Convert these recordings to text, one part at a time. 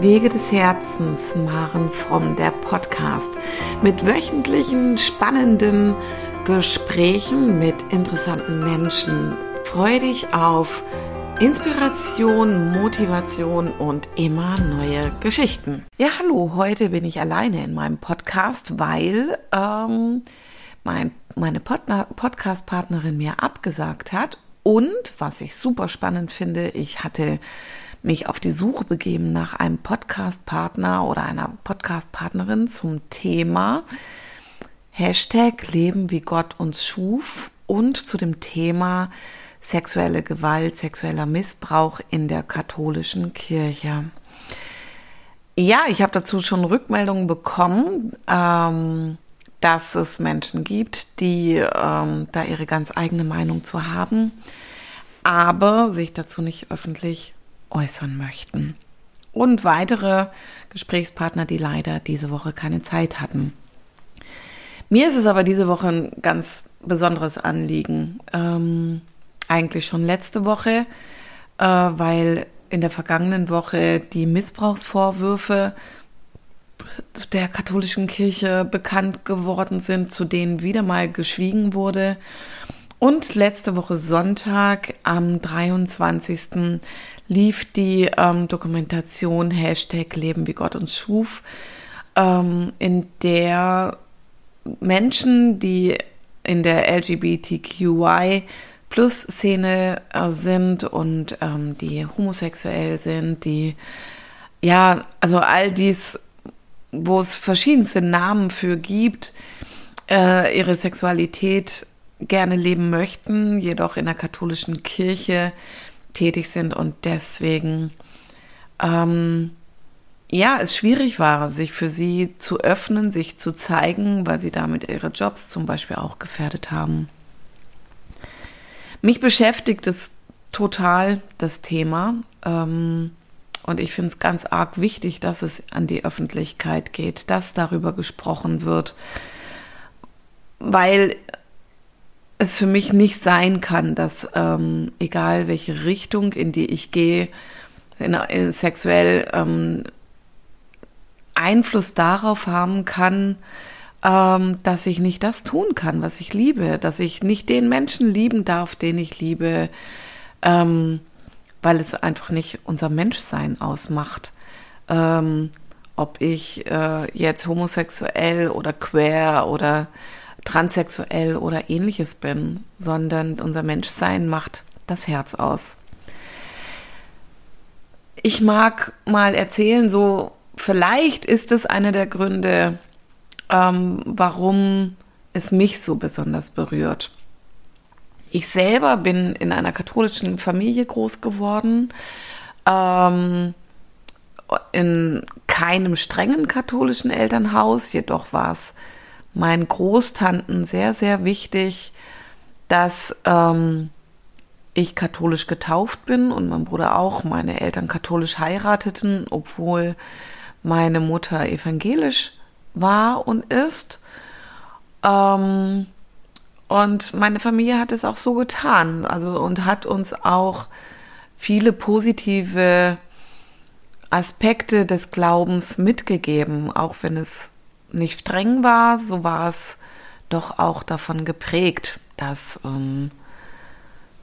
Wege des Herzens, Maren Fromm, der Podcast mit wöchentlichen spannenden Gesprächen mit interessanten Menschen. Freue dich auf Inspiration, Motivation und immer neue Geschichten. Ja, hallo, heute bin ich alleine in meinem Podcast, weil ähm, mein, meine Podcast-Partnerin mir abgesagt hat. Und was ich super spannend finde, ich hatte mich auf die Suche begeben nach einem Podcast-Partner oder einer Podcast-Partnerin zum Thema Hashtag Leben wie Gott uns schuf und zu dem Thema sexuelle Gewalt, sexueller Missbrauch in der katholischen Kirche. Ja, ich habe dazu schon Rückmeldungen bekommen, ähm, dass es Menschen gibt, die ähm, da ihre ganz eigene Meinung zu haben, aber sich dazu nicht öffentlich äußern möchten. Und weitere Gesprächspartner, die leider diese Woche keine Zeit hatten. Mir ist es aber diese Woche ein ganz besonderes Anliegen. Ähm, eigentlich schon letzte Woche, äh, weil in der vergangenen Woche die Missbrauchsvorwürfe der katholischen Kirche bekannt geworden sind, zu denen wieder mal geschwiegen wurde. Und letzte Woche Sonntag am 23 lief die ähm, Dokumentation Hashtag Leben wie Gott uns schuf, ähm, in der Menschen, die in der LGBTQI Plus Szene äh, sind und ähm, die homosexuell sind, die ja, also all dies, wo es verschiedenste Namen für gibt, äh, ihre Sexualität gerne leben möchten, jedoch in der katholischen Kirche tätig sind und deswegen ähm, ja, es schwierig war, sich für sie zu öffnen, sich zu zeigen, weil sie damit ihre Jobs zum Beispiel auch gefährdet haben. Mich beschäftigt es total, das Thema. Ähm, und ich finde es ganz arg wichtig, dass es an die Öffentlichkeit geht, dass darüber gesprochen wird, weil es für mich nicht sein kann, dass ähm, egal welche Richtung, in die ich gehe, in, in sexuell ähm, Einfluss darauf haben kann, ähm, dass ich nicht das tun kann, was ich liebe, dass ich nicht den Menschen lieben darf, den ich liebe, ähm, weil es einfach nicht unser Menschsein ausmacht. Ähm, ob ich äh, jetzt homosexuell oder queer oder transsexuell oder ähnliches bin, sondern unser Menschsein macht das Herz aus. Ich mag mal erzählen, so vielleicht ist es einer der Gründe, ähm, warum es mich so besonders berührt. Ich selber bin in einer katholischen Familie groß geworden, ähm, in keinem strengen katholischen Elternhaus, jedoch war es meinen Großtanten sehr, sehr wichtig, dass ähm, ich katholisch getauft bin und mein Bruder auch, meine Eltern katholisch heirateten, obwohl meine Mutter evangelisch war und ist. Ähm, und meine Familie hat es auch so getan, also und hat uns auch viele positive Aspekte des Glaubens mitgegeben, auch wenn es nicht streng war, so war es doch auch davon geprägt, dass ähm,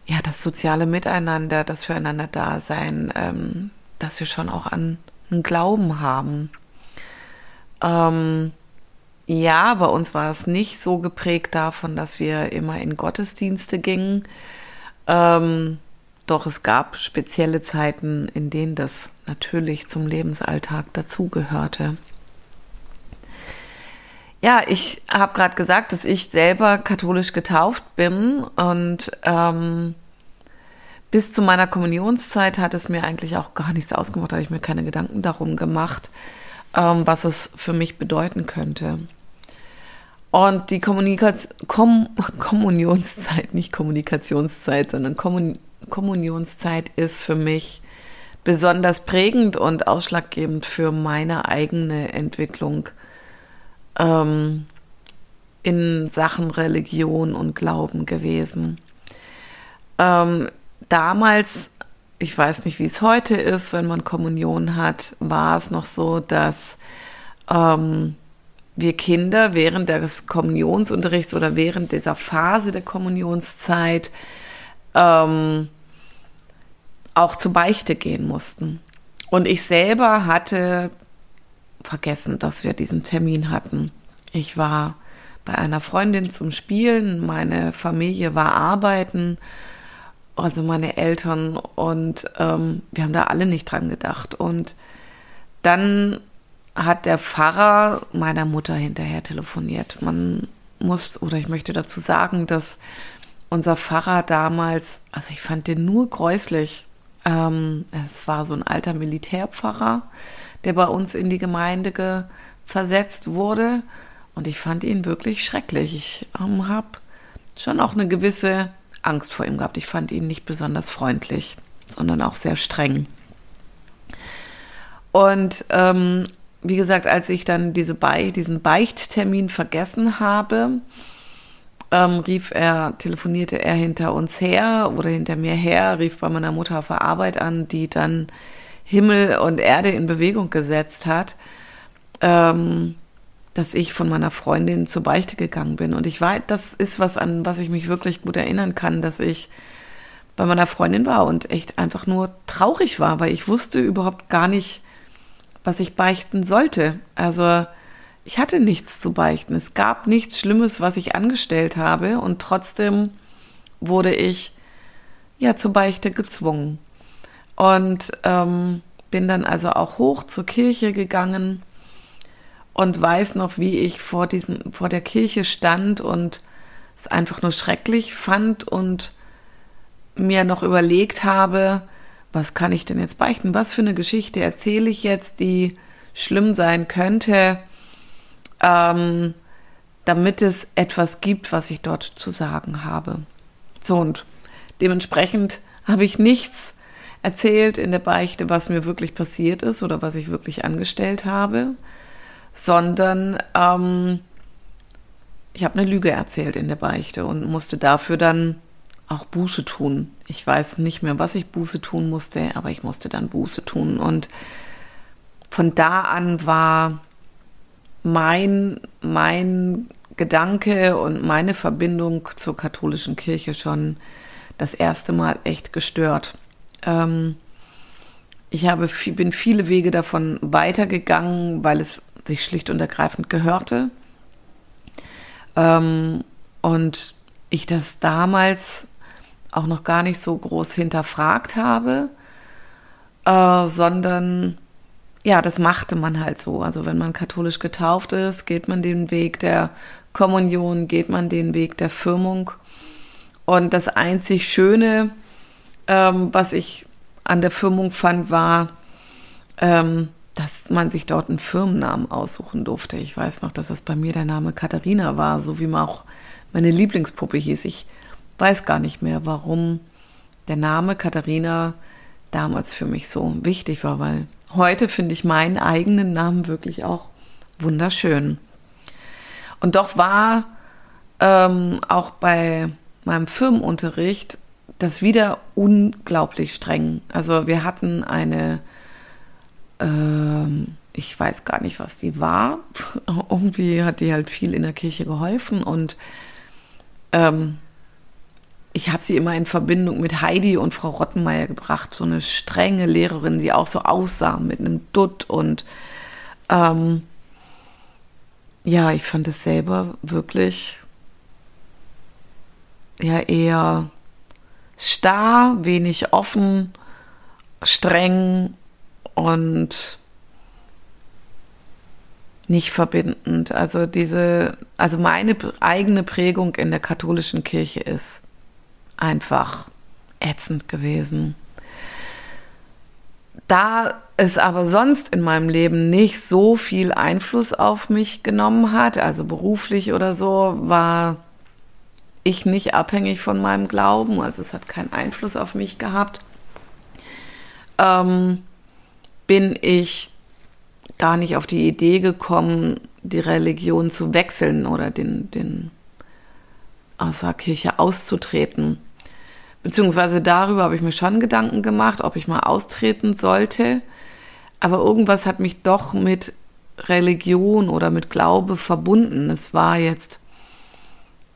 ja das soziale Miteinander, das füreinander Dasein, ähm, dass wir schon auch an einen Glauben haben. Ähm, ja, bei uns war es nicht so geprägt davon, dass wir immer in Gottesdienste gingen. Ähm, doch es gab spezielle Zeiten, in denen das natürlich zum Lebensalltag dazugehörte. Ja, ich habe gerade gesagt, dass ich selber katholisch getauft bin und ähm, bis zu meiner Kommunionszeit hat es mir eigentlich auch gar nichts ausgemacht, habe ich mir keine Gedanken darum gemacht, ähm, was es für mich bedeuten könnte. Und die Kommunikaz Kom Kommunionszeit, nicht Kommunikationszeit, sondern Kommun Kommunionszeit ist für mich besonders prägend und ausschlaggebend für meine eigene Entwicklung ähm, in Sachen Religion und Glauben gewesen. Ähm, damals ich weiß nicht, wie es heute ist, wenn man Kommunion hat, war es noch so, dass ähm, wir Kinder während des Kommunionsunterrichts oder während dieser Phase der Kommunionszeit ähm, auch zur Beichte gehen mussten. Und ich selber hatte vergessen, dass wir diesen Termin hatten. Ich war bei einer Freundin zum Spielen, meine Familie war arbeiten, also meine Eltern, und ähm, wir haben da alle nicht dran gedacht. Und dann hat der Pfarrer meiner Mutter hinterher telefoniert. Man muss, oder ich möchte dazu sagen, dass unser Pfarrer damals, also ich fand den nur gräuslich. Ähm, es war so ein alter Militärpfarrer, der bei uns in die Gemeinde versetzt wurde. Und ich fand ihn wirklich schrecklich. Ich ähm, habe schon auch eine gewisse Angst vor ihm gehabt. Ich fand ihn nicht besonders freundlich, sondern auch sehr streng. Und ähm, wie gesagt, als ich dann diese Be diesen Beichttermin vergessen habe, ähm, rief er, telefonierte er hinter uns her oder hinter mir her, rief bei meiner Mutter auf der Arbeit an, die dann Himmel und Erde in Bewegung gesetzt hat, ähm, dass ich von meiner Freundin zur Beichte gegangen bin. Und ich war, das ist was, an was ich mich wirklich gut erinnern kann, dass ich bei meiner Freundin war und echt einfach nur traurig war, weil ich wusste überhaupt gar nicht, was ich beichten sollte. Also ich hatte nichts zu beichten. Es gab nichts Schlimmes, was ich angestellt habe und trotzdem wurde ich ja zur Beichte gezwungen. Und ähm, bin dann also auch hoch zur Kirche gegangen und weiß noch, wie ich vor diesem, vor der Kirche stand und es einfach nur schrecklich fand und mir noch überlegt habe, was kann ich denn jetzt beichten? Was für eine Geschichte erzähle ich jetzt, die schlimm sein könnte, ähm, damit es etwas gibt, was ich dort zu sagen habe. So und dementsprechend habe ich nichts erzählt in der Beichte, was mir wirklich passiert ist oder was ich wirklich angestellt habe, sondern ähm, ich habe eine Lüge erzählt in der Beichte und musste dafür dann auch Buße tun. Ich weiß nicht mehr, was ich Buße tun musste, aber ich musste dann Buße tun. Und von da an war mein, mein Gedanke und meine Verbindung zur katholischen Kirche schon das erste Mal echt gestört. Ähm, ich habe, bin viele Wege davon weitergegangen, weil es sich schlicht und ergreifend gehörte. Ähm, und ich das damals auch noch gar nicht so groß hinterfragt habe, äh, sondern ja, das machte man halt so. Also wenn man katholisch getauft ist, geht man den Weg der Kommunion, geht man den Weg der Firmung. Und das einzig Schöne, ähm, was ich an der Firmung fand, war, ähm, dass man sich dort einen Firmennamen aussuchen durfte. Ich weiß noch, dass das bei mir der Name Katharina war, so wie man auch meine Lieblingspuppe hieß. Ich weiß gar nicht mehr, warum der Name Katharina damals für mich so wichtig war, weil heute finde ich meinen eigenen Namen wirklich auch wunderschön. Und doch war ähm, auch bei meinem Firmenunterricht das wieder unglaublich streng. Also wir hatten eine, ähm, ich weiß gar nicht, was die war. Irgendwie hat die halt viel in der Kirche geholfen und ähm, ich habe sie immer in Verbindung mit Heidi und Frau Rottenmeier gebracht, so eine strenge Lehrerin, die auch so aussah mit einem Dutt und ähm, ja, ich fand es selber wirklich ja eher starr, wenig offen, streng und nicht verbindend. Also diese, also meine eigene Prägung in der katholischen Kirche ist einfach ätzend gewesen. Da es aber sonst in meinem Leben nicht so viel Einfluss auf mich genommen hat, also beruflich oder so, war ich nicht abhängig von meinem Glauben, also es hat keinen Einfluss auf mich gehabt, ähm, bin ich gar nicht auf die Idee gekommen, die Religion zu wechseln oder den, den aus der Kirche auszutreten Beziehungsweise darüber habe ich mir schon Gedanken gemacht, ob ich mal austreten sollte. Aber irgendwas hat mich doch mit Religion oder mit Glaube verbunden. Es war jetzt,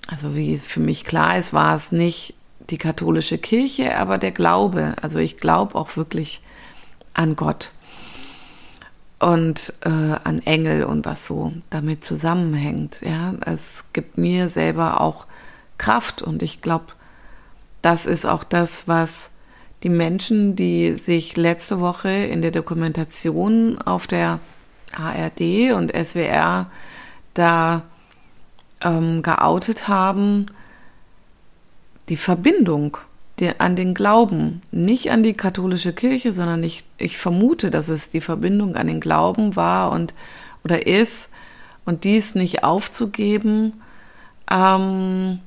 also wie für mich klar ist, war es nicht die katholische Kirche, aber der Glaube. Also ich glaube auch wirklich an Gott und äh, an Engel und was so damit zusammenhängt. Ja, es gibt mir selber auch Kraft und ich glaube, das ist auch das, was die Menschen, die sich letzte Woche in der Dokumentation auf der ARD und SWR da ähm, geoutet haben, die Verbindung die, an den Glauben, nicht an die katholische Kirche, sondern ich, ich vermute, dass es die Verbindung an den Glauben war und oder ist und dies nicht aufzugeben, ähm,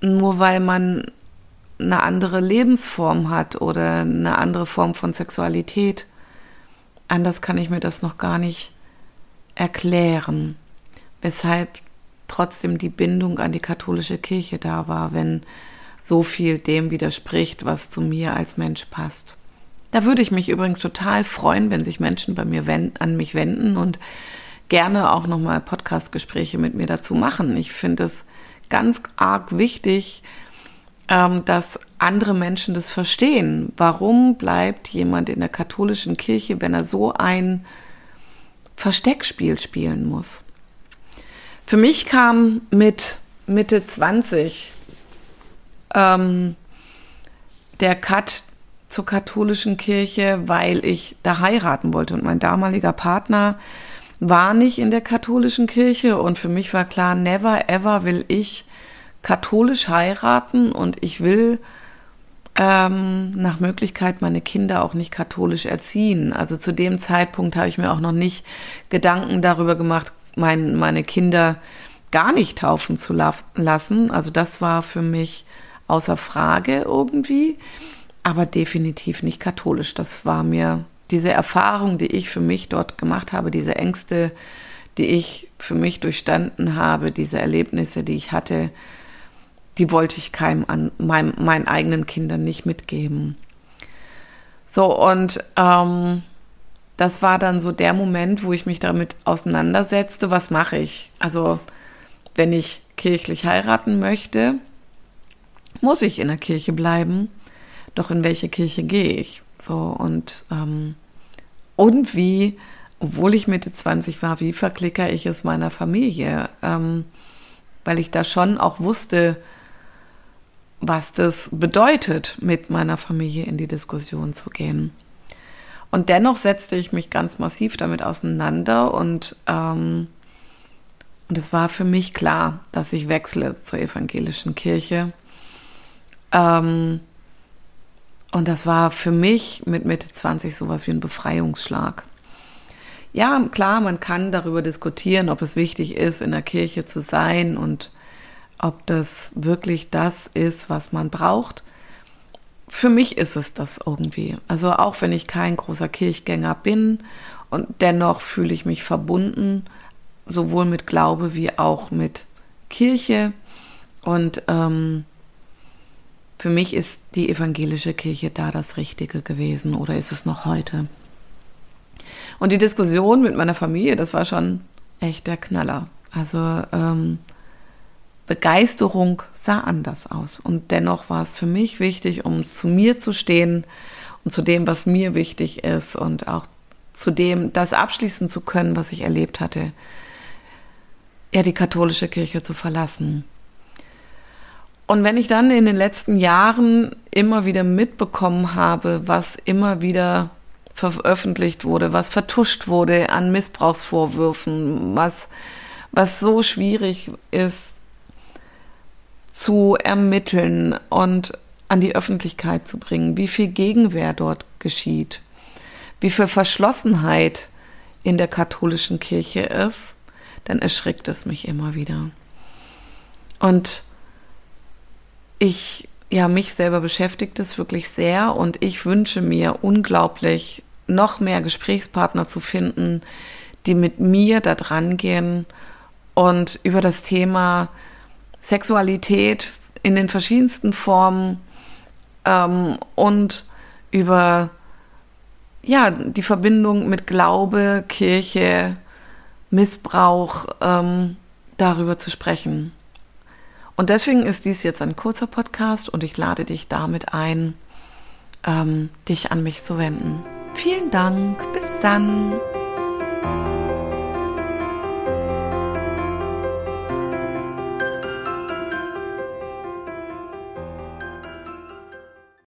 nur weil man eine andere Lebensform hat oder eine andere Form von Sexualität. Anders kann ich mir das noch gar nicht erklären, weshalb trotzdem die Bindung an die katholische Kirche da war, wenn so viel dem widerspricht, was zu mir als Mensch passt. Da würde ich mich übrigens total freuen, wenn sich Menschen bei mir wenden, an mich wenden und gerne auch nochmal Podcastgespräche mit mir dazu machen. Ich finde es ganz arg wichtig, ähm, dass andere Menschen das verstehen. Warum bleibt jemand in der katholischen Kirche, wenn er so ein Versteckspiel spielen muss? Für mich kam mit Mitte 20 ähm, der Cut zur katholischen Kirche, weil ich da heiraten wollte. Und mein damaliger Partner war nicht in der katholischen Kirche. Und für mich war klar, never ever will ich katholisch heiraten und ich will ähm, nach Möglichkeit meine Kinder auch nicht katholisch erziehen. Also zu dem Zeitpunkt habe ich mir auch noch nicht Gedanken darüber gemacht, mein, meine Kinder gar nicht taufen zu lassen. Also das war für mich außer Frage irgendwie, aber definitiv nicht katholisch. Das war mir diese Erfahrung, die ich für mich dort gemacht habe, diese Ängste, die ich für mich durchstanden habe, diese Erlebnisse, die ich hatte, die wollte ich keinem an meinem, meinen eigenen Kindern nicht mitgeben. So, und ähm, das war dann so der Moment, wo ich mich damit auseinandersetzte, was mache ich? Also, wenn ich kirchlich heiraten möchte, muss ich in der Kirche bleiben. Doch in welche Kirche gehe ich? So und ähm, und wie, obwohl ich Mitte 20 war, wie verklicker ich es meiner Familie? Ähm, weil ich da schon auch wusste, was das bedeutet, mit meiner Familie in die Diskussion zu gehen. Und dennoch setzte ich mich ganz massiv damit auseinander und ähm, und es war für mich klar, dass ich wechsle zur evangelischen Kirche ähm, und das war für mich mit Mitte 20 sowas wie ein Befreiungsschlag. Ja, klar, man kann darüber diskutieren, ob es wichtig ist, in der Kirche zu sein und ob das wirklich das ist, was man braucht. Für mich ist es das irgendwie. Also auch wenn ich kein großer Kirchgänger bin und dennoch fühle ich mich verbunden, sowohl mit Glaube wie auch mit Kirche. Und ähm, für mich ist die evangelische Kirche da das Richtige gewesen oder ist es noch heute? Und die Diskussion mit meiner Familie, das war schon echt der Knaller. Also ähm, Begeisterung sah anders aus. Und dennoch war es für mich wichtig, um zu mir zu stehen und zu dem, was mir wichtig ist und auch zu dem, das abschließen zu können, was ich erlebt hatte, ja, die katholische Kirche zu verlassen. Und wenn ich dann in den letzten Jahren immer wieder mitbekommen habe, was immer wieder veröffentlicht wurde, was vertuscht wurde an Missbrauchsvorwürfen, was, was so schwierig ist zu ermitteln und an die Öffentlichkeit zu bringen, wie viel Gegenwehr dort geschieht, wie viel Verschlossenheit in der katholischen Kirche ist, dann erschrickt es mich immer wieder. Und ich, ja, mich selber beschäftigt es wirklich sehr und ich wünsche mir unglaublich, noch mehr Gesprächspartner zu finden, die mit mir da dran gehen und über das Thema Sexualität in den verschiedensten Formen ähm, und über ja, die Verbindung mit Glaube, Kirche, Missbrauch ähm, darüber zu sprechen. Und deswegen ist dies jetzt ein kurzer Podcast und ich lade dich damit ein, ähm, dich an mich zu wenden. Vielen Dank, bis dann.